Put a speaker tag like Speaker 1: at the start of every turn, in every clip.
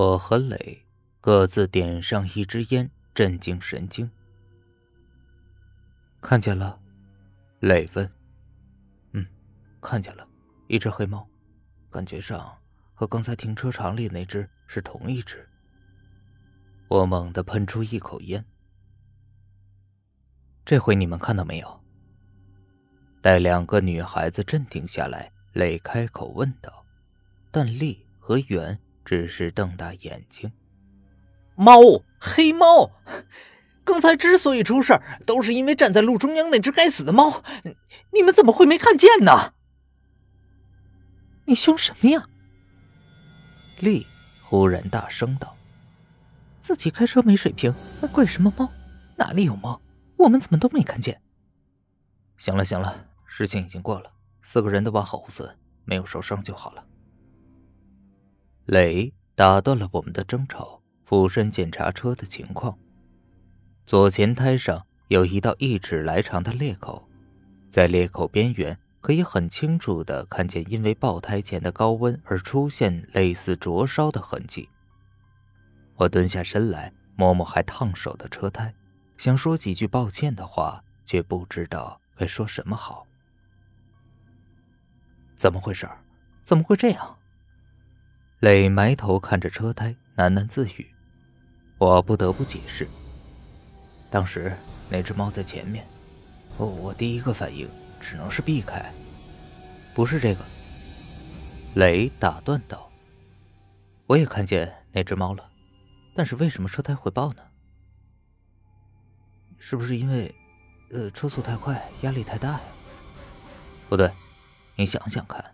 Speaker 1: 我和磊各自点上一支烟，镇静神经。看见了，磊问：“嗯，看见了，一只黑猫，感觉上和刚才停车场里那只是同一只。”我猛地喷出一口烟。这回你们看到没有？待两个女孩子镇定下来，磊开口问道，但丽和圆只是瞪大眼睛。
Speaker 2: 猫，黑猫，刚才之所以出事都是因为站在路中央那只该死的猫，你们怎么会没看见呢？
Speaker 3: 你凶什么呀？
Speaker 1: 丽忽然大声道：“
Speaker 3: 自己开车没水平，还怪什么猫？哪里有猫？我们怎么都没看见？”
Speaker 1: 行了，行了。事情已经过了，四个人都完好无损，没有受伤就好了。雷打断了我们的争吵，俯身检查车的情况。左前胎上有一道一尺来长的裂口，在裂口边缘可以很清楚的看见因为爆胎前的高温而出现类似灼烧的痕迹。我蹲下身来摸摸还烫手的车胎，想说几句抱歉的话，却不知道该说什么好。怎么回事？怎么会这样？磊埋头看着车胎，喃喃自语。我不得不解释。当时那只猫在前面，我我第一个反应只能是避开。不是这个。磊打断道：“我也看见那只猫了，但是为什么车胎会爆呢？是不是因为，呃，车速太快，压力太大呀？不对。”你想想看，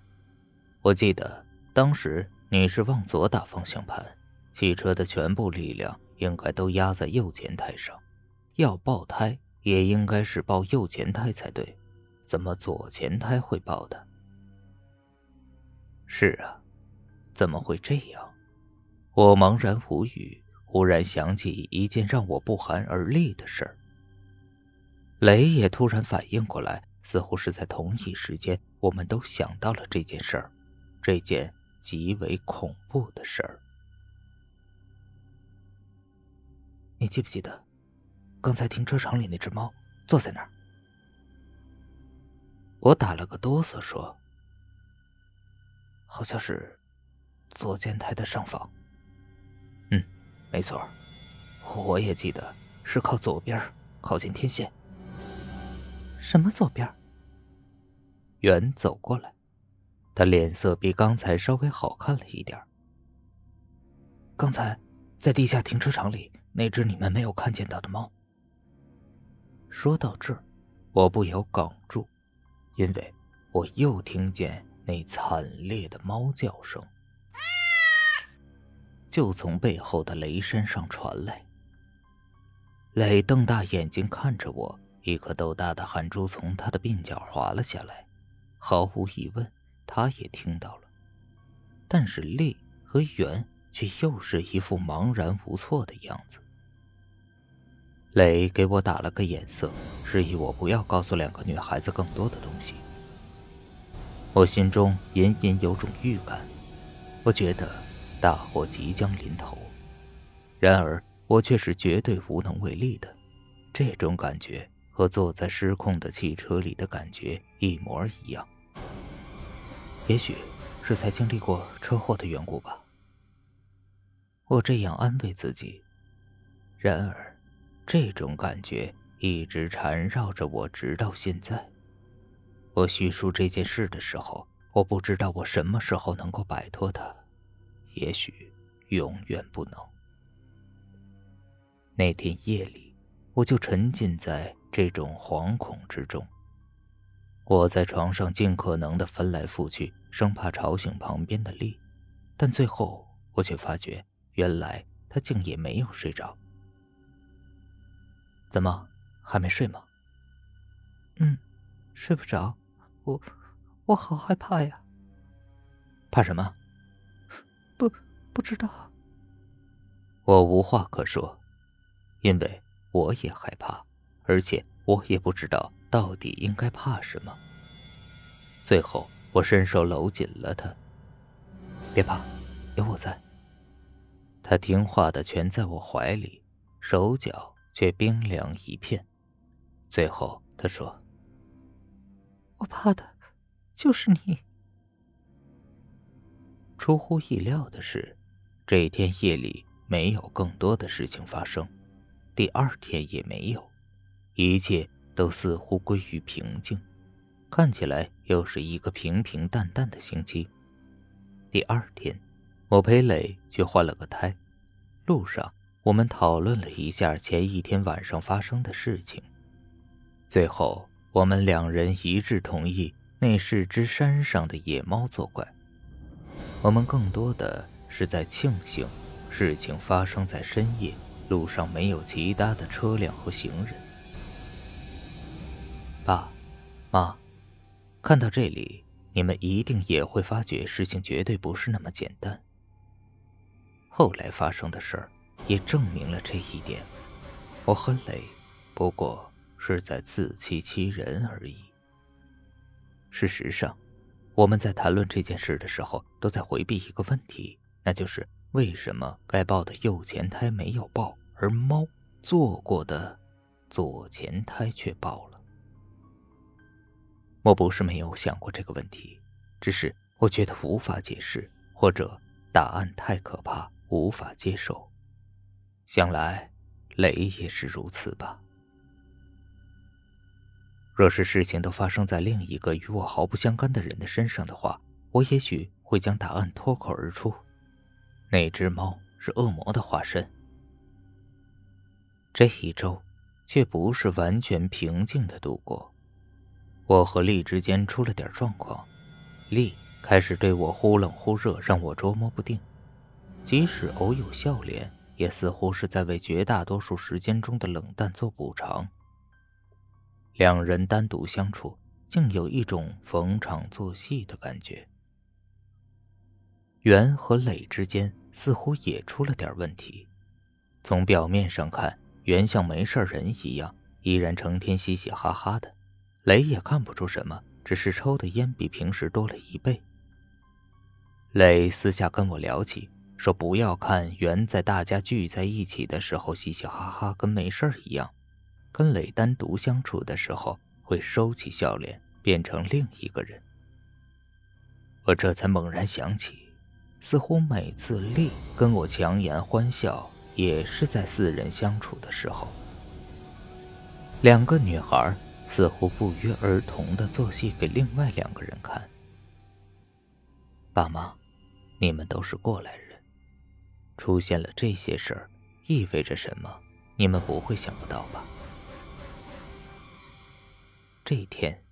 Speaker 1: 我记得当时你是往左打方向盘，汽车的全部力量应该都压在右前胎上，要爆胎也应该是爆右前胎才对，怎么左前胎会爆的？是啊，怎么会这样？我茫然无语，忽然想起一件让我不寒而栗的事儿。雷也突然反应过来。似乎是在同一时间，我们都想到了这件事儿，这件极为恐怖的事儿。你记不记得，刚才停车场里那只猫坐在那儿？我打了个哆嗦，说：“好像是左前台的上方。”嗯，没错，我也记得是靠左边，靠近天线。
Speaker 3: 什么左边？
Speaker 1: 远走过来，他脸色比刚才稍微好看了一点。刚才在地下停车场里那只你们没有看见到的猫。说到这儿，我不由哽住，因为我又听见那惨烈的猫叫声，就从背后的雷山上传来。磊瞪大眼睛看着我。一颗豆大的汗珠从他的鬓角滑了下来，毫无疑问，他也听到了。但是丽和圆却又是一副茫然无措的样子。磊给我打了个眼色，示意我不要告诉两个女孩子更多的东西。我心中隐隐有种预感，我觉得大祸即将临头，然而我却是绝对无能为力的，这种感觉。和坐在失控的汽车里的感觉一模一样。也许是才经历过车祸的缘故吧。我这样安慰自己。然而，这种感觉一直缠绕着我，直到现在。我叙述这件事的时候，我不知道我什么时候能够摆脱它。也许永远不能。那天夜里，我就沉浸在。这种惶恐之中，我在床上尽可能的翻来覆去，生怕吵醒旁边的丽，但最后我却发觉，原来她竟也没有睡着。怎么还没睡吗？
Speaker 3: 嗯，睡不着，我我好害怕呀。
Speaker 1: 怕什么？
Speaker 3: 不不知道。
Speaker 1: 我无话可说，因为我也害怕。而且我也不知道到底应该怕什么。最后，我伸手搂紧了他。别怕，有我在。他听话的蜷在我怀里，手脚却冰凉一片。最后他说：“
Speaker 3: 我怕的，就是你。”
Speaker 1: 出乎意料的是，这天夜里没有更多的事情发生，第二天也没有，一切都似乎归于平静，看起来又是一个平平淡淡的星期。第二天，我陪磊去换了个胎，路上我们讨论了一下前一天晚上发生的事情，最后我们两人一致同意那是只山上的野猫作怪。我们更多的是在庆幸事情发生在深夜，路上没有其他的车辆和行人。爸，妈，看到这里，你们一定也会发觉事情绝对不是那么简单。后来发生的事儿也证明了这一点。我和磊不过是在自欺欺人而已。事实上。我们在谈论这件事的时候，都在回避一个问题，那就是为什么该抱的右前胎没有抱，而猫做过的左前胎却抱了。我不是没有想过这个问题，只是我觉得无法解释，或者答案太可怕，无法接受。想来，雷也是如此吧。若是事情都发生在另一个与我毫不相干的人的身上的话，我也许会将答案脱口而出：那只猫是恶魔的化身。这一周却不是完全平静的度过，我和丽之间出了点状况，丽开始对我忽冷忽热，让我捉摸不定，即使偶有笑脸，也似乎是在为绝大多数时间中的冷淡做补偿。两人单独相处，竟有一种逢场作戏的感觉。袁和磊之间似乎也出了点问题。从表面上看，袁像没事人一样，依然成天嘻嘻哈哈的；磊也看不出什么，只是抽的烟比平时多了一倍。磊私下跟我聊起，说不要看袁在大家聚在一起的时候嘻嘻哈哈，跟没事一样。跟磊单独相处的时候，会收起笑脸，变成另一个人。我这才猛然想起，似乎每次丽跟我强颜欢笑，也是在四人相处的时候。两个女孩似乎不约而同的做戏给另外两个人看。爸妈，你们都是过来人，出现了这些事儿，意味着什么？你们不会想不到吧？这天，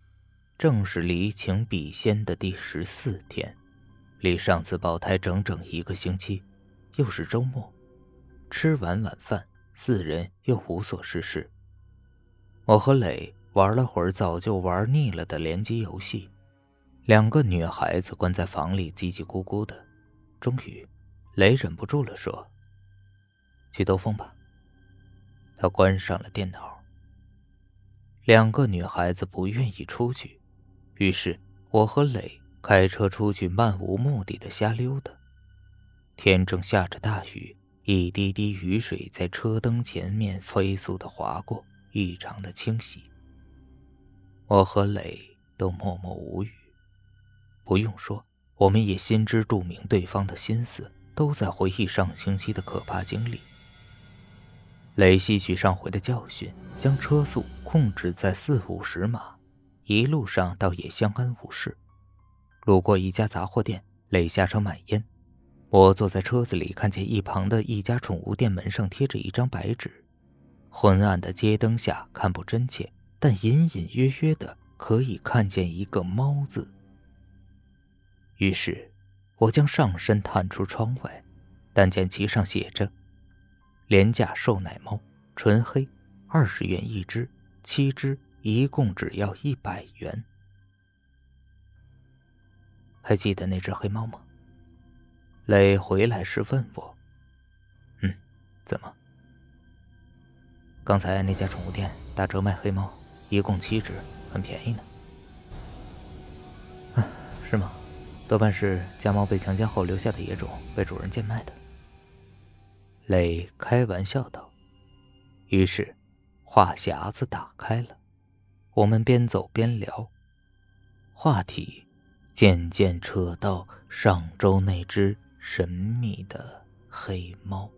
Speaker 1: 正是离情笔仙的第十四天，离上次爆胎整整一个星期，又是周末。吃完晚饭，四人又无所事事。我和磊玩了会儿早就玩腻了的联机游戏，两个女孩子关在房里叽叽咕咕的。终于，磊忍不住了，说：“去兜风吧。”他关上了电脑。两个女孩子不愿意出去，于是我和磊开车出去，漫无目的的瞎溜达。天正下着大雨，一滴滴雨水在车灯前面飞速的划过，异常的清晰。我和磊都默默无语。不用说，我们也心知肚明对方的心思，都在回忆上星期的可怕经历。磊吸取上回的教训，将车速。控制在四五十码，一路上倒也相安无事。路过一家杂货店，磊下车买烟。我坐在车子里，看见一旁的一家宠物店门上贴着一张白纸，昏暗的街灯下看不真切，但隐隐约约的可以看见一个“猫”字。于是，我将上身探出窗外，但见其上写着“廉价瘦奶猫，纯黑，二十元一只”。七只，一共只要一百元。还记得那只黑猫吗？磊回来时问我：“嗯，怎么？刚才那家宠物店打折卖黑猫，一共七只，很便宜呢。”“，是吗？多半是家猫被强奸后留下的野种，被主人贱卖的。”磊开玩笑道。于是，话匣子打开了，我们边走边聊，话题渐渐扯到上周那只神秘的黑猫。